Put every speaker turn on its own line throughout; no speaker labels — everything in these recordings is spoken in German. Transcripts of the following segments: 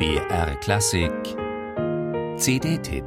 BR Klassik. CD-Tipp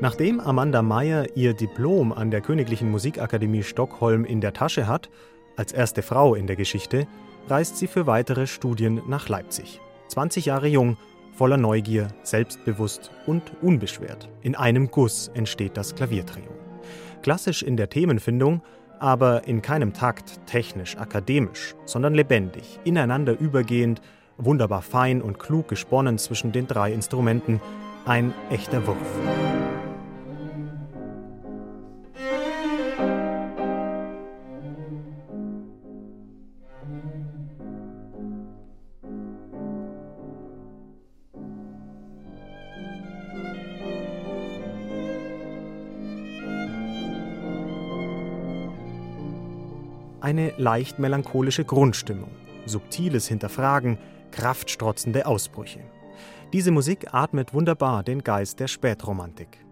Nachdem Amanda Meyer ihr Diplom an der Königlichen Musikakademie Stockholm in der Tasche hat, als erste Frau in der Geschichte, reist sie für weitere Studien nach Leipzig. 20 Jahre jung, voller Neugier, selbstbewusst und unbeschwert. In einem Guss entsteht das Klaviertrio. Klassisch in der Themenfindung, aber in keinem Takt technisch, akademisch, sondern lebendig, ineinander übergehend, wunderbar fein und klug gesponnen zwischen den drei Instrumenten, ein echter Wurf. Eine leicht melancholische Grundstimmung, subtiles Hinterfragen, kraftstrotzende Ausbrüche. Diese Musik atmet wunderbar den Geist der Spätromantik.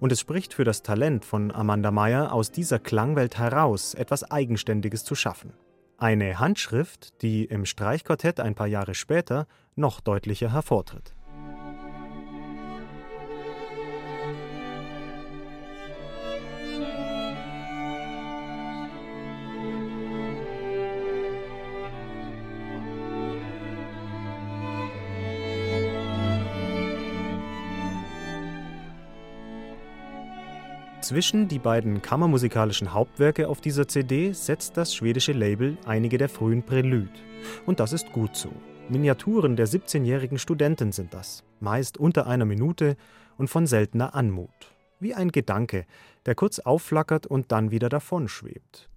Und es spricht für das Talent von Amanda Meyer, aus dieser Klangwelt heraus etwas Eigenständiges zu schaffen. Eine Handschrift, die im Streichquartett ein paar Jahre später noch deutlicher hervortritt. Zwischen die beiden kammermusikalischen Hauptwerke auf dieser CD setzt das schwedische Label einige der frühen Prelude. Und das ist gut so. Miniaturen der 17-jährigen Studentin sind das, meist unter einer Minute und von seltener Anmut. Wie ein Gedanke, der kurz aufflackert und dann wieder davonschwebt.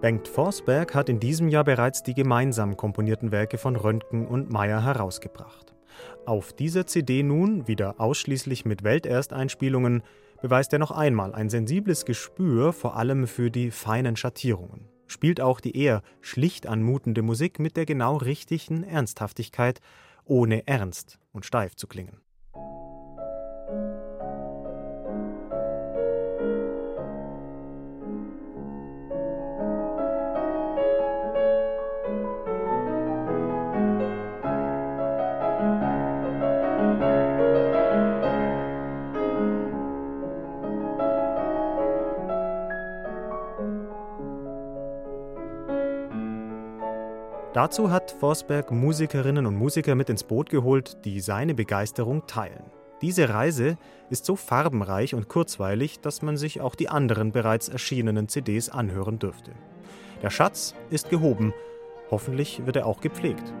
Bengt Forsberg hat in diesem Jahr bereits die gemeinsam komponierten Werke von Röntgen und Meyer herausgebracht. Auf dieser CD nun, wieder ausschließlich mit Weltersteinspielungen, beweist er noch einmal ein sensibles Gespür vor allem für die feinen Schattierungen. Spielt auch die eher schlicht anmutende Musik mit der genau richtigen Ernsthaftigkeit, ohne ernst und steif zu klingen. Dazu hat Forsberg Musikerinnen und Musiker mit ins Boot geholt, die seine Begeisterung teilen. Diese Reise ist so farbenreich und kurzweilig, dass man sich auch die anderen bereits erschienenen CDs anhören dürfte. Der Schatz ist gehoben, hoffentlich wird er auch gepflegt.